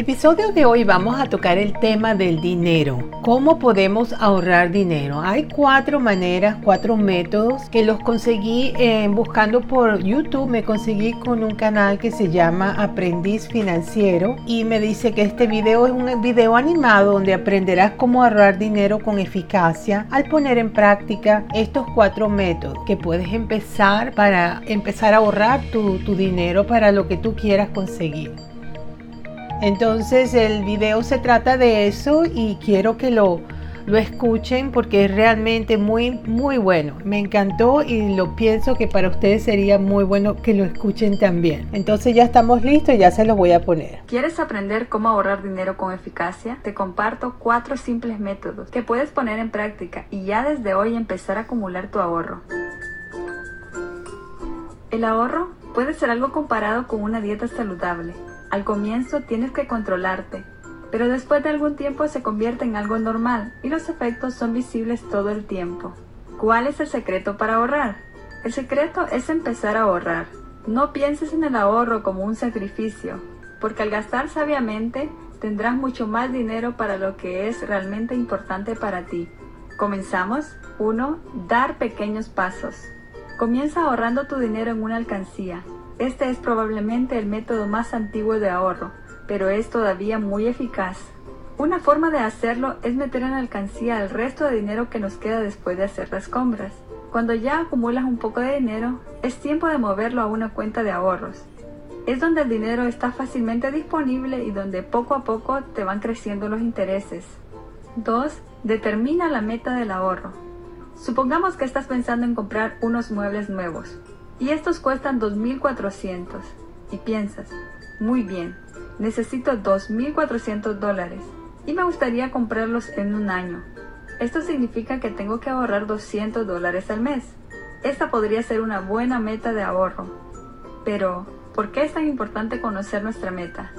El episodio de hoy vamos a tocar el tema del dinero. ¿Cómo podemos ahorrar dinero? Hay cuatro maneras, cuatro métodos que los conseguí eh, buscando por YouTube. Me conseguí con un canal que se llama Aprendiz Financiero y me dice que este video es un video animado donde aprenderás cómo ahorrar dinero con eficacia al poner en práctica estos cuatro métodos que puedes empezar para empezar a ahorrar tu dinero para lo que tú quieras conseguir. Entonces el video se trata de eso y quiero que lo, lo escuchen porque es realmente muy, muy bueno. Me encantó y lo pienso que para ustedes sería muy bueno que lo escuchen también. Entonces ya estamos listos y ya se los voy a poner. ¿Quieres aprender cómo ahorrar dinero con eficacia? Te comparto cuatro simples métodos que puedes poner en práctica y ya desde hoy empezar a acumular tu ahorro. El ahorro puede ser algo comparado con una dieta saludable al comienzo tienes que controlarte, pero después de algún tiempo se convierte en algo normal y los efectos son visibles todo el tiempo. ¿Cuál es el secreto para ahorrar? El secreto es empezar a ahorrar. No pienses en el ahorro como un sacrificio, porque al gastar sabiamente tendrás mucho más dinero para lo que es realmente importante para ti. Comenzamos. 1. Dar pequeños pasos. Comienza ahorrando tu dinero en una alcancía. Este es probablemente el método más antiguo de ahorro, pero es todavía muy eficaz. Una forma de hacerlo es meter en alcancía el resto de dinero que nos queda después de hacer las compras. Cuando ya acumulas un poco de dinero, es tiempo de moverlo a una cuenta de ahorros. Es donde el dinero está fácilmente disponible y donde poco a poco te van creciendo los intereses. 2. Determina la meta del ahorro. Supongamos que estás pensando en comprar unos muebles nuevos y estos cuestan 2.400. Y piensas, muy bien, necesito 2.400 dólares y me gustaría comprarlos en un año. Esto significa que tengo que ahorrar 200 dólares al mes. Esta podría ser una buena meta de ahorro. Pero, ¿por qué es tan importante conocer nuestra meta?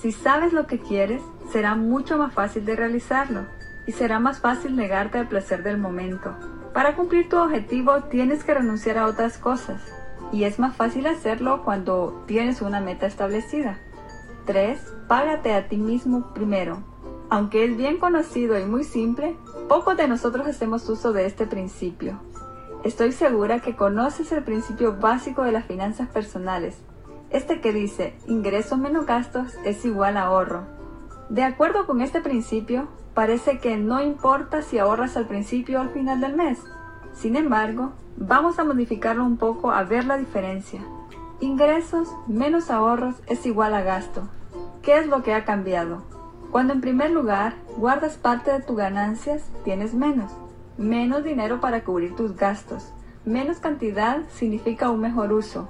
Si sabes lo que quieres, será mucho más fácil de realizarlo y será más fácil negarte al placer del momento. Para cumplir tu objetivo tienes que renunciar a otras cosas y es más fácil hacerlo cuando tienes una meta establecida. 3. Págate a ti mismo primero. Aunque es bien conocido y muy simple, pocos de nosotros hacemos uso de este principio. Estoy segura que conoces el principio básico de las finanzas personales, este que dice ingresos menos gastos es igual a ahorro. De acuerdo con este principio, parece que no importa si ahorras al principio o al final del mes. Sin embargo, Vamos a modificarlo un poco a ver la diferencia. Ingresos menos ahorros es igual a gasto. ¿Qué es lo que ha cambiado? Cuando en primer lugar guardas parte de tus ganancias, tienes menos. Menos dinero para cubrir tus gastos. Menos cantidad significa un mejor uso.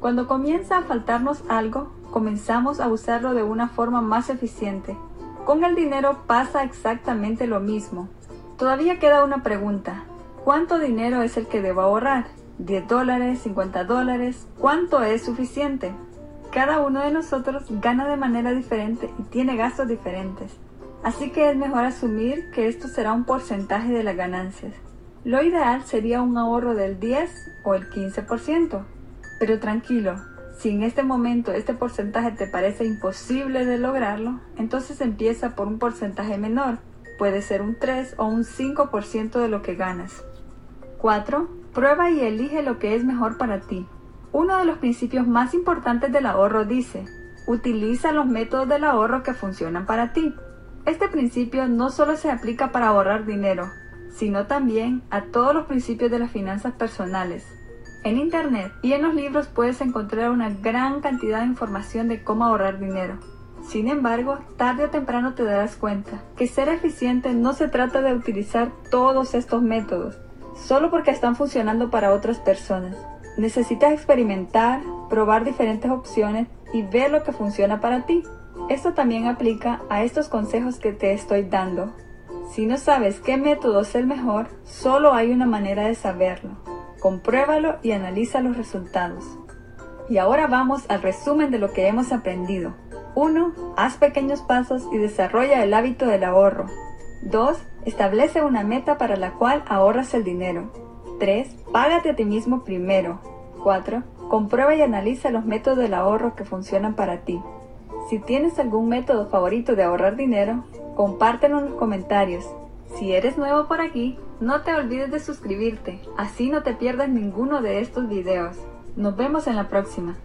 Cuando comienza a faltarnos algo, comenzamos a usarlo de una forma más eficiente. Con el dinero pasa exactamente lo mismo. Todavía queda una pregunta. ¿Cuánto dinero es el que debo ahorrar? ¿10 dólares? ¿50 dólares? ¿Cuánto es suficiente? Cada uno de nosotros gana de manera diferente y tiene gastos diferentes. Así que es mejor asumir que esto será un porcentaje de las ganancias. Lo ideal sería un ahorro del 10 o el 15%. Pero tranquilo, si en este momento este porcentaje te parece imposible de lograrlo, entonces empieza por un porcentaje menor. Puede ser un 3 o un 5% de lo que ganas. 4. Prueba y elige lo que es mejor para ti. Uno de los principios más importantes del ahorro dice, utiliza los métodos del ahorro que funcionan para ti. Este principio no solo se aplica para ahorrar dinero, sino también a todos los principios de las finanzas personales. En Internet y en los libros puedes encontrar una gran cantidad de información de cómo ahorrar dinero. Sin embargo, tarde o temprano te darás cuenta que ser eficiente no se trata de utilizar todos estos métodos, solo porque están funcionando para otras personas. Necesitas experimentar, probar diferentes opciones y ver lo que funciona para ti. Esto también aplica a estos consejos que te estoy dando. Si no sabes qué método es el mejor, solo hay una manera de saberlo. Compruébalo y analiza los resultados. Y ahora vamos al resumen de lo que hemos aprendido. 1. Haz pequeños pasos y desarrolla el hábito del ahorro. 2. Establece una meta para la cual ahorras el dinero. 3. Págate a ti mismo primero. 4. Comprueba y analiza los métodos del ahorro que funcionan para ti. Si tienes algún método favorito de ahorrar dinero, compártelo en los comentarios. Si eres nuevo por aquí, no te olvides de suscribirte, así no te pierdas ninguno de estos videos. Nos vemos en la próxima.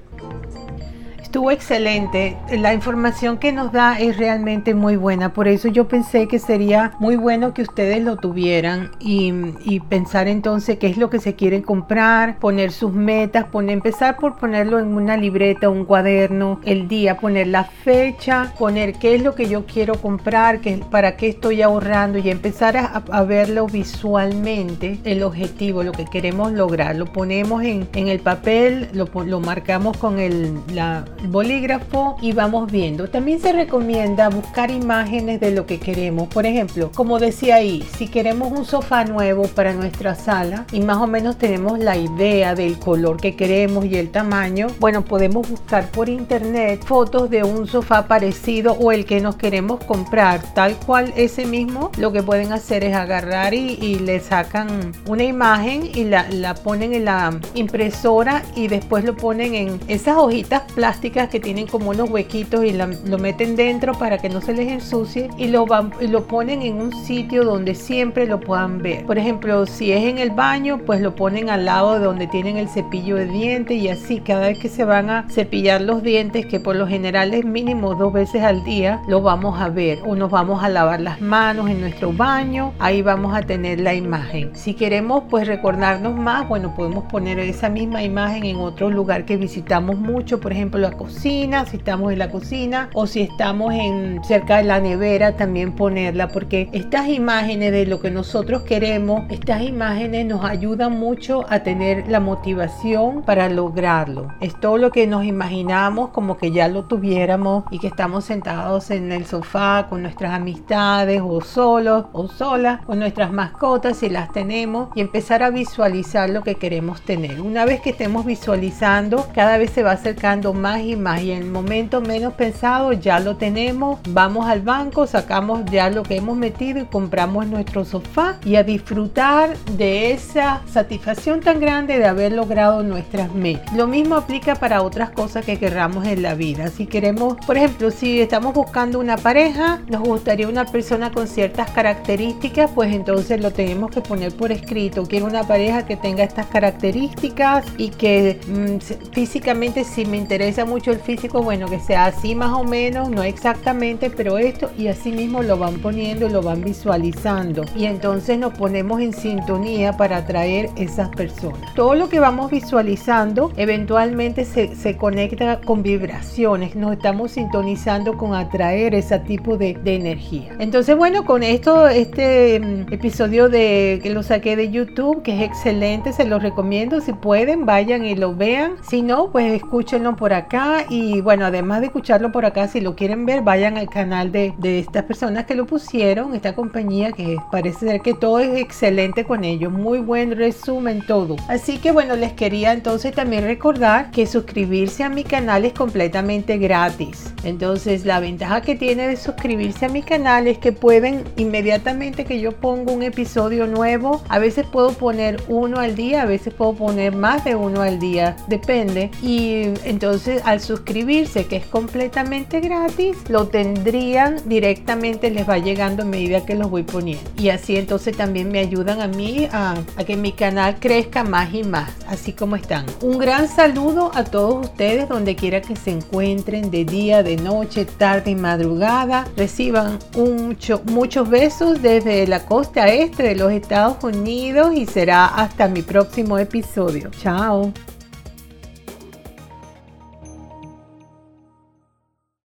Estuvo excelente. La información que nos da es realmente muy buena. Por eso yo pensé que sería muy bueno que ustedes lo tuvieran y, pensar entonces qué es lo que se quieren comprar, poner sus metas, poner, empezar por ponerlo en una libreta, un cuaderno, el día, poner la fecha, poner qué es lo que yo quiero comprar, qué, para qué estoy ahorrando y empezar a, verlo visualmente, el objetivo, lo que queremos lograr. Lo ponemos en, el papel, lo, lo marcamos con el, la, bolígrafo y vamos viendo. También se recomienda buscar imágenes de lo que queremos. Por ejemplo, como decía ahí, si queremos un sofá nuevo para nuestra sala y más o menos tenemos la idea del color que queremos y el tamaño, bueno, podemos buscar por internet fotos de un sofá parecido o el que nos queremos comprar, tal cual ese mismo. Lo que pueden hacer es agarrar y, le sacan una imagen y la, la ponen en la impresora y después lo ponen en esas hojitas plásticas que tienen como unos huequitos y lo meten dentro para que no se les ensucie y lo, van, y lo ponen en un sitio donde siempre lo puedan ver. Por ejemplo, si es en el baño, pues lo ponen al lado de donde tienen el cepillo de dientes y así cada vez que se van a cepillar los dientes, que por lo general es mínimo dos veces al día, lo vamos a ver o nos vamos a lavar las manos en nuestro baño, ahí vamos a tener la imagen. Si queremos pues recordarnos más, bueno, podemos poner esa misma imagen en otro lugar que visitamos mucho, por ejemplo, cocina, si estamos en la cocina o si estamos en cerca de la nevera también ponerla porque estas imágenes de lo que nosotros queremos, estas imágenes nos ayudan mucho a tener la motivación para lograrlo. Es todo lo que nos imaginamos como que ya lo tuviéramos y que estamos sentados en el sofá con nuestras amistades o solos o solas con nuestras mascotas si las tenemos y empezar a visualizar lo que queremos tener. Una vez que estemos visualizando, cada vez se va acercando más y más y en el momento menos pensado ya lo tenemos, vamos al banco, sacamos ya lo que hemos metido y compramos nuestro sofá y a disfrutar de esa satisfacción tan grande de haber logrado nuestras metas. Lo mismo aplica para otras cosas que querramos en la vida. Si queremos, por ejemplo, si estamos buscando una pareja, nos gustaría una persona con ciertas características, pues entonces lo tenemos que poner por escrito. Quiero una pareja que tenga estas características y que mm, físicamente si me interesa mucho el físico, bueno, que sea así más o menos, no exactamente, pero esto y así mismo lo van poniendo, lo van visualizando y entonces nos ponemos en sintonía para atraer esas personas. Todo lo que vamos visualizando eventualmente se, se conecta con vibraciones, nos estamos sintonizando con atraer ese tipo de, de energía. Entonces, bueno, con esto, este mm, episodio de que lo saqué de YouTube, que es excelente, se lo recomiendo, si pueden, vayan y lo vean. Si no, pues escúchenlo por acá y bueno, además de escucharlo por acá, si lo quieren ver, vayan al canal de, de estas personas que lo pusieron, esta compañía que parece ser que todo es excelente con ellos, muy buen resumen todo. Así que bueno, les quería entonces también recordar que suscribirse a mi canal es completamente gratis. Entonces la ventaja que tiene de suscribirse a mi canal es que pueden inmediatamente que yo pongo un episodio nuevo, a veces puedo poner uno al día, a veces puedo poner más de uno al día, depende. Y entonces al suscribirse, que es completamente gratis, lo tendrían directamente, les va llegando a medida que los voy poniendo. Y así entonces también me ayudan a mí a, que mi canal crezca más y más, así como están. Un gran saludo a todos ustedes donde quiera que se encuentren, de día, de noche, tarde y madrugada. Reciban mucho, muchos besos desde la costa este de los Estados Unidos y será hasta mi próximo episodio. Chao.